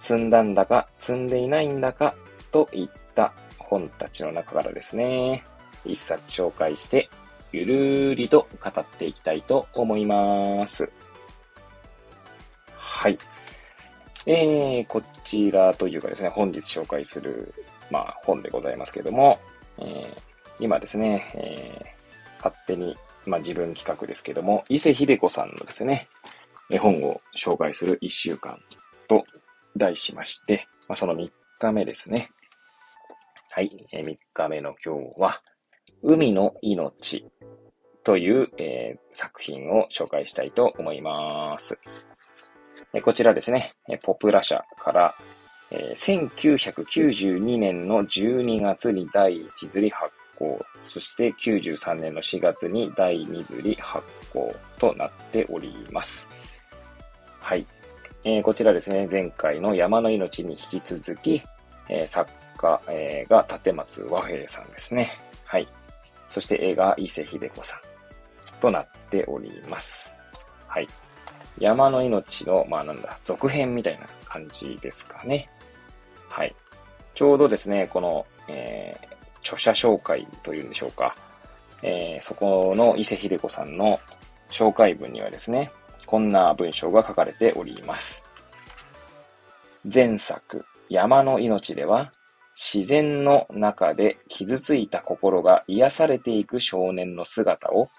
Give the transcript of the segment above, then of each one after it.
積んだんだか積んでいないんだかといった本たちの中からですね、一冊紹介してゆるーりと語っていきたいと思います。はい。えー、こちらというかですね、本日紹介する、まあ、本でございますけども、えー、今ですね、えー、勝手に、まあ、自分企画ですけども、伊勢秀子さんのですね、絵本を紹介する一週間題しまして、まあ、その3日目ですね。はい、えー、3日目の今日は、海の命という、えー、作品を紹介したいと思います。こちらですね、ポプラ社から、えー、1992年の12月に第1釣り発行、そして93年の4月に第2釣り発行となっております。はい。えー、こちらですね、前回の山の命に引き続き、えー、作家、えー、が立松和平さんですね。はい。そして映画伊勢秀子さんとなっております。はい。山の命の、まあなんだ、続編みたいな感じですかね。はい。ちょうどですね、この、えー、著者紹介というんでしょうか。えー、そこの伊勢秀子さんの紹介文にはですね、こんな文章が書かれております。前作、山の命では、自然の中で傷ついた心が癒されていく少年の姿を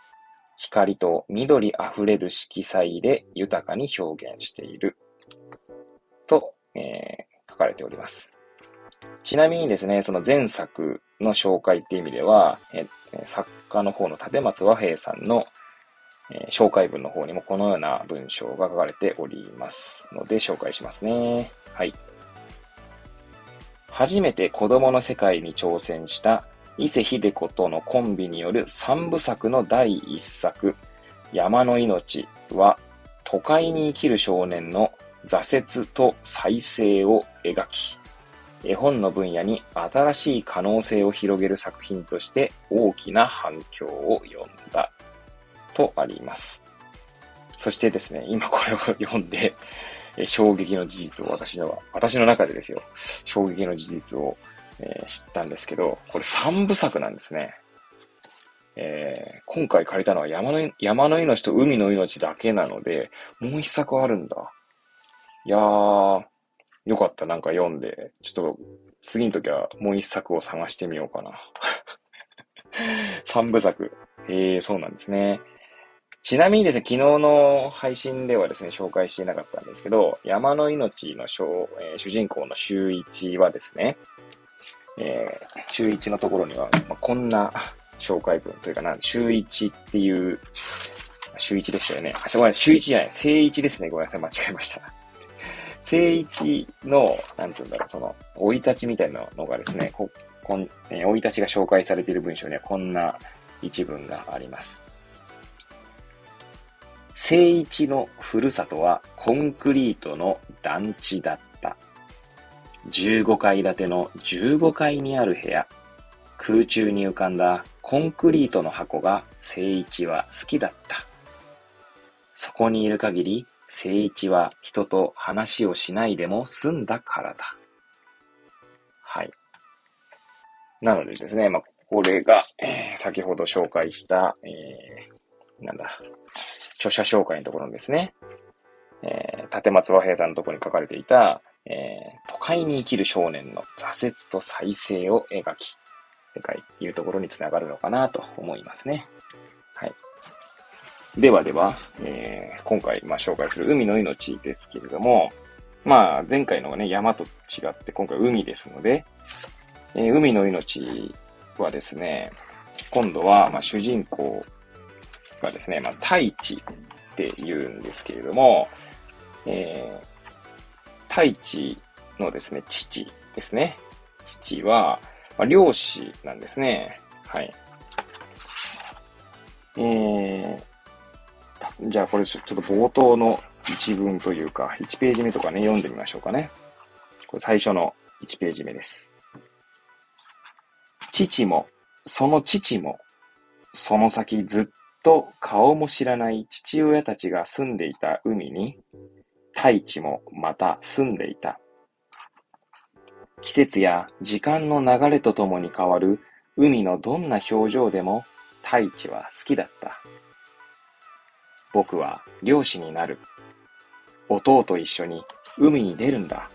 光と緑あふれる色彩で豊かに表現していると、えー、書かれております。ちなみにですね、その前作の紹介っていう意味では、え作家の方の立松和平さんの、え紹介文の方にもこのような文章が書かれておりますので紹介しますね。はい。初めて子供の世界に挑戦した伊勢秀子とのコンビによる三部作の第一作、山の命は、都会に生きる少年の挫折と再生を描き、絵本の分野に新しい可能性を広げる作品として大きな反響を呼んだとあります。そしてですね、今これを読んで、衝撃の事実を私の、私の中でですよ、衝撃の事実をえー、知ったんですけど、これ3部作なんですね。えー、今回借りたのは山の、山の命と海の命だけなので、もう一作あるんだ。いやー、よかった、なんか読んで、ちょっと次の時はもう一作を探してみようかな。3部作。へえ、そうなんですね。ちなみにですね、昨日の配信ではですね、紹介していなかったんですけど、山の命の主,、えー、主人公の周一はですね、えー、週1のところには、まあ、こんな紹介文というかな、週1っていう、週1でしたよね。あ、ごい、週1じゃない、正1ですね。ごめんなさい、間違えました。正1の、なんつうんだろう、その、生い立ちみたいなのがですね、こ、こん、えー、生い立ちが紹介されている文章にはこんな一文があります。正一のふるさとはコンクリートの団地だった。15階建ての15階にある部屋。空中に浮かんだコンクリートの箱が聖一は好きだった。そこにいる限り、聖一は人と話をしないでも済んだからだ。はい。なのでですね、まあ、これが、えー、先ほど紹介した、えー、なんだ、著者紹介のところですね、えー、立松和平さんのところに書かれていた、えー、都会に生きる少年の挫折と再生を描き、世界っていうところにつながるのかなと思いますね。はい。ではでは、えー、今回、まあ、紹介する海の命ですけれども、まあ、前回のね、山と違って今回海ですので、えー、海の命はですね、今度は、まあ、主人公がですね、まあ、太一って言うんですけれども、えー、太一のですね、父ですね。父は、まあ、漁師なんですね。はい。えー、じゃあこれちょっと冒頭の一文というか、1ページ目とかね、読んでみましょうかね。これ最初の1ページ目です。父も、その父も、その先ずっと顔も知らない父親たちが住んでいた海に、太一もまた住んでいた。季節や時間の流れとともに変わる海のどんな表情でも太一は好きだった。僕は漁師になる。弟と一緒に海に出るんだ。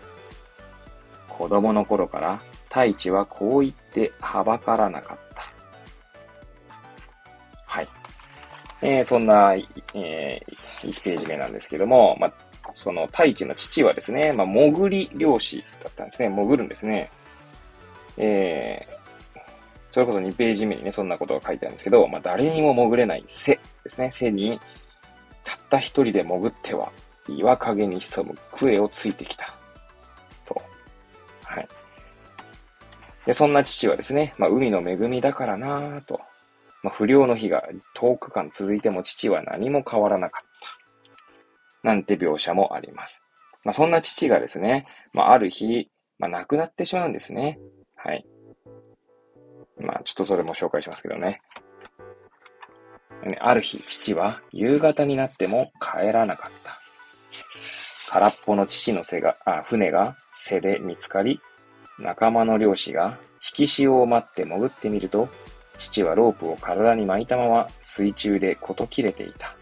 子供の頃から太一はこう言ってはばからなかった。えー、そんな、えー、1ページ目なんですけども、まあ、その太一の父はですね、まあ、潜り漁師だったんですね。潜るんですね。えー、それこそ2ページ目にね、そんなことが書いてあるんですけど、まあ、誰にも潜れない背ですね。背に、たった一人で潜っては、岩陰に潜むクエをついてきた。と。はい。で、そんな父はですね、まあ、海の恵みだからなぁと。まあ、不良の日が10日間続いても父は何も変わらなかった。なんて描写もあります。まあ、そんな父がですね、まあ、ある日、まあ、亡くなってしまうんですね。はい。まあ、ちょっとそれも紹介しますけどね。ある日、父は夕方になっても帰らなかった。空っぽの父の背が、あ、船が背で見つかり、仲間の漁師が引き潮を待って潜ってみると、父はロープを体に巻いたまま水中でこと切れていた。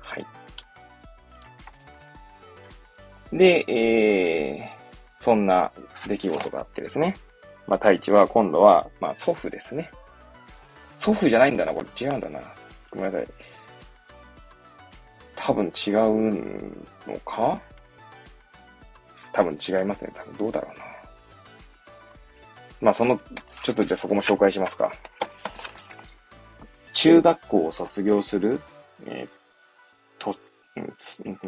はいで、えー、そんな出来事があってですね。まあ、太一は今度は、まあ、祖父ですね。祖父じゃないんだな、これ違うんだな。ごめんなさい。多分違うのか？多分違いますね。多分どうだろうな。まあ、その、ちょっとじゃあそこも紹介しますか。中学校を卒業する、えー、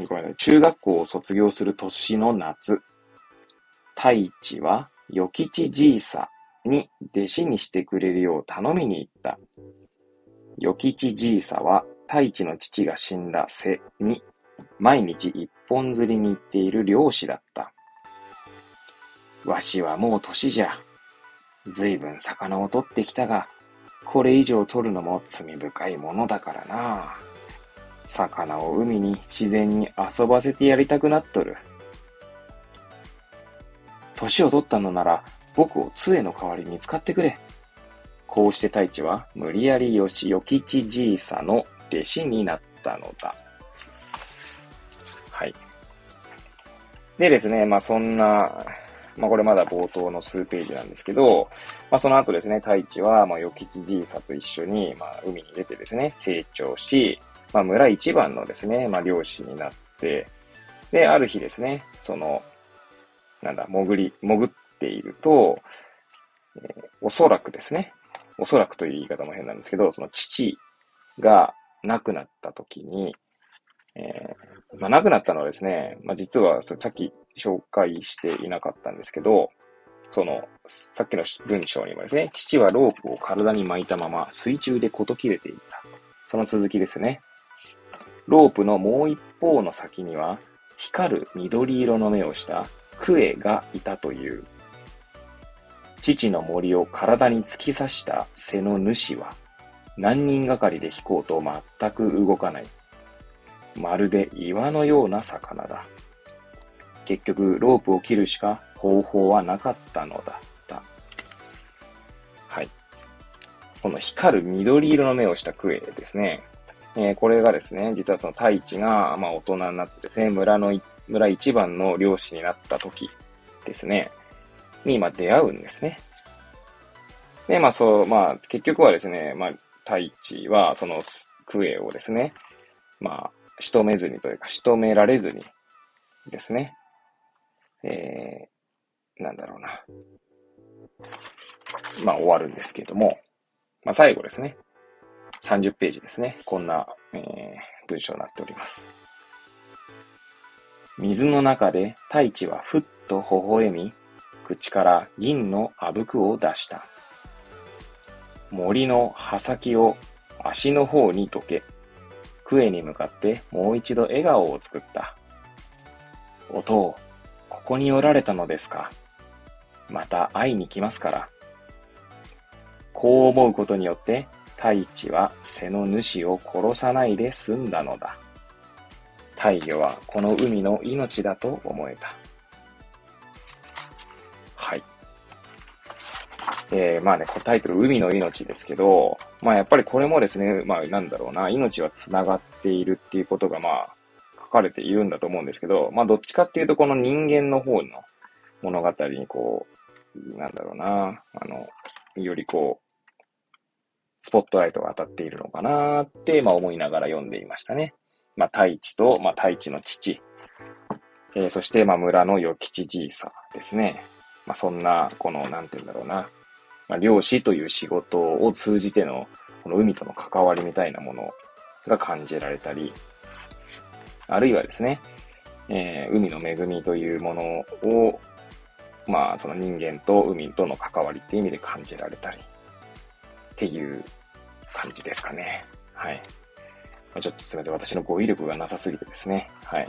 ごめんなさい。中学校を卒業する年の夏、太一は、与吉じいさに弟子にしてくれるよう頼みに行った。与吉じいさは、太一の父が死んだ瀬に、毎日一本釣りに行っている漁師だった。わしはもう年じゃ。ずいぶん魚を取ってきたが、これ以上取るのも罪深いものだからな。魚を海に自然に遊ばせてやりたくなっとる。年を取ったのなら、僕を杖の代わりに使ってくれ。こうして太一は無理やり吉よ吉じいさの弟子になったのだ。はい。でですね、まあそんな、まあこれまだ冒頭の数ページなんですけど、まあその後ですね、太一は、まあ、よ吉じいさと一緒に、まあ海に出てですね、成長し、まあ、村一番のですね、まあ、漁師になって、で、ある日ですね、その、なんだ、潜り、潜っていると、えー、おそらくですね、おそらくという言い方も変なんですけど、その父が亡くなった時に、えー、まあ、亡くなったのはですね、まあ、実はさっき紹介していなかったんですけど、その、さっきの文章にもですね、父はロープを体に巻いたまま水中でこと切れていた。その続きですね。ロープのもう一方の先には、光る緑色の目をしたクエがいたという。父の森を体に突き刺した背の主は、何人がかりで引こうと全く動かない。まるで岩のような魚だ。結局、ロープを切るしか方法はなかったのだった。はい。この光る緑色の目をしたクエですね。えー、これがですね、実はその太一が、まあ大人になってですね、村の、村一番の漁師になった時ですね、に、まあ出会うんですね。で、まあそう、まあ結局はですね、まあ太一はそのクエをですね、まあ仕留めずにというか仕留められずにですね、えー、なんだろうな。まあ終わるんですけども、まあ最後ですね。30ページですね。こんな、えー、文章になっております。水の中で太一はふっと微笑み、口から銀のあぶくを出した。森の葉先を足の方に溶け、クエに向かってもう一度笑顔を作った。お父、ここにおられたのですか？また会いに来ますから。こう思うことによって、太一は背の主を殺さないで済んだのだ。太陽はこの海の命だと思えた。はい。えー、まあね、タイトル、海の命ですけど、まあやっぱりこれもですね、まあなんだろうな、命は繋がっているっていうことがまあかれているんだと思うんですけど、まあどっちかっていうとこの人間の方の物語にこう、なんだろうな、あの、よりこう、スポットライトが当たっているのかなって、まあ思いながら読んでいましたね。まあ太一と、まあ太一の父、えー、そしてまあ村の与吉じいさですね。まあそんな、この、なんて言うんだろうな、まあ、漁師という仕事を通じての、この海との関わりみたいなものが感じられたり、あるいはですね、えー、海の恵みというものを、まあ、その人間と海との関わりっていう意味で感じられたり、っていう感じですかね。はい。ちょっとすみません。私の語彙力がなさすぎてですね。はい。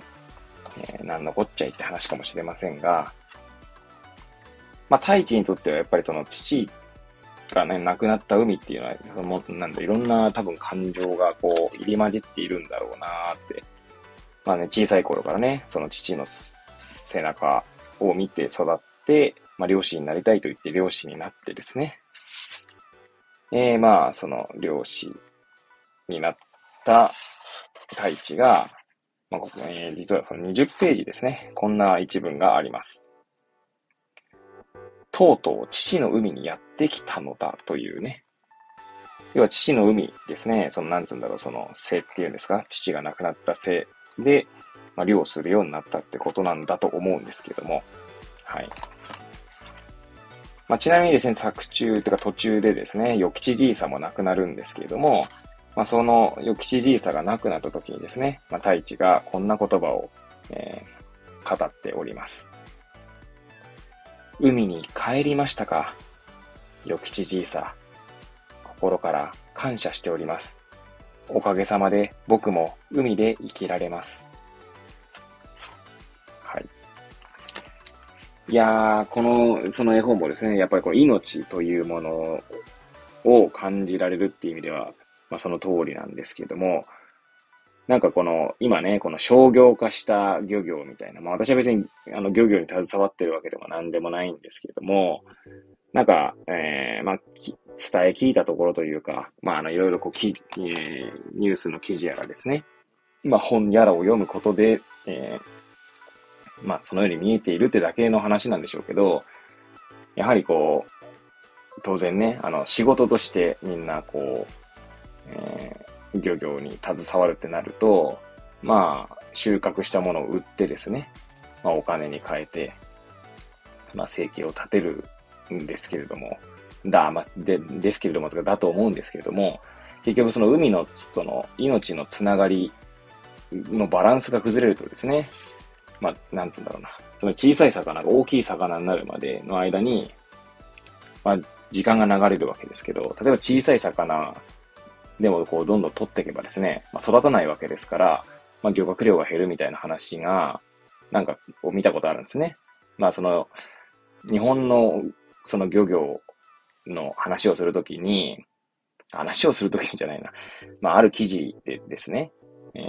えー、何のこっちゃいって話かもしれませんが、まあ、太一にとってはやっぱりその父がね、亡くなった海っていうのは、そのなんだ、いろんな多分感情がこう、入り混じっているんだろうなーって。まあね、小さい頃からね、その父の背中を見て育って、まあ、漁師になりたいと言って漁師になってですね。えー、まあ、その漁師になった太一が、まあ、ここ、えー、実はその20ページですね。こんな一文があります。とうとう父の海にやってきたのだというね。要は父の海ですね。その、なんつうんだろう、その、生っていうんですか？父が亡くなった生で、まあ、漁するようになったってことなんだと思うんですけども。はい。まあ、ちなみにですね、作中、というか途中でですね、与吉じいさんも亡くなるんですけれども、まあ、その与吉じいさんが亡くなった時にですね、まあ、太一がこんな言葉を、えー、語っております。海に帰りましたか？与吉じいさ。心から感謝しております。おかげさまで僕も海で生きられます。はい。いやー、この、その絵本もですね、やっぱりこの命というものを感じられるっていう意味では、まあその通りなんですけども、なんかこの、今ね、この商業化した漁業みたいな、まあ私は別にあの漁業に携わってるわけでも何でもないんですけれども、なんか、えー、まあ、伝え聞いたところというか、まああの、いろいろこうき、えー、ニュースの記事やらですね、まあ本やらを読むことで、えー、まあそのように見えているってだけの話なんでしょうけど、やはりこう、当然ね、あの、仕事としてみんなこう、えー漁業に携わるってなると、まあ、収穫したものを売ってですね、まあ、お金に変えて、まあ、生計を立てるんですけれども、だ、まあ、で、ですけれども、だと思うんですけれども、結局その海の、その命のつながりのバランスが崩れるとですね、まあ、なんつうんだろうな。その小さい魚が大きい魚になるまでの間に、まあ、時間が流れるわけですけど、例えば小さい魚でもこうどんどん取っていけばですね、まあ、育たないわけですから、まあ、漁獲量が減るみたいな話が、なんかこう見たことあるんですね。まあその、日本のその漁業の話をするときに、話をするときじゃないな。まあある記事でですね、え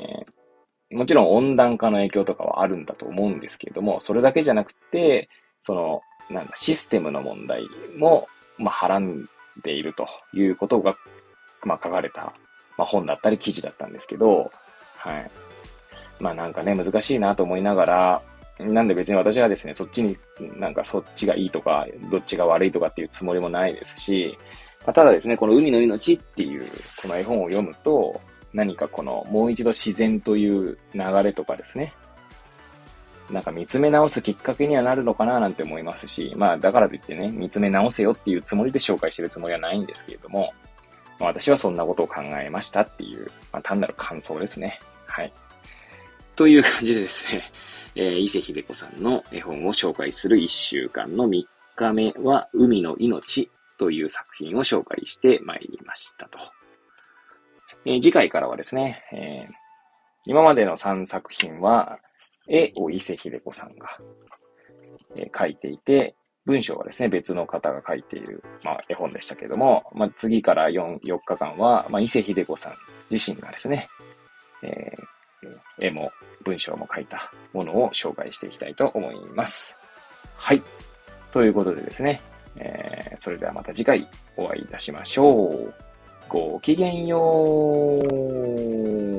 ー、もちろん温暖化の影響とかはあるんだと思うんですけれども、それだけじゃなくて、その、なんだ、システムの問題も、まあ、はらんでいるということがまあ、書かれた、まあ、本だったり記事だったんですけど、はい。まあなんかね、難しいなと思いながら、なんで別に私はですね、そっちに、なんかそっちがいいとか、どっちが悪いとかっていうつもりもないですし、まあ、ただですね、この海の命っていう、この絵本を読むと、何かこの、もう一度自然という流れとかですね、なんか見つめ直すきっかけにはなるのかななんて思いますし、まあだからといってね、見つめ直せよっていうつもりで紹介してるつもりはないんですけれども、まあ、私はそんなことを考えましたっていう、まあ、単なる感想ですね。はい。という感じでですね、えー、伊勢秀子さんの絵本を紹介する1週間の3日目は、海の命という作品を紹介してまいりましたと。えー、次回からはですね、えー、今までの3作品は、絵を伊勢秀子さんが、えー、書いていて、文章はですね、別の方が書いている、まあ、絵本でしたけども、まあ、次から4、4日間は、まあ、伊勢秀子さん自身がですね、えー、絵も文章も書いたものを紹介していきたいと思います。はい。ということでですね、えー、それではまた次回お会いいたしましょう。ごきげんよう。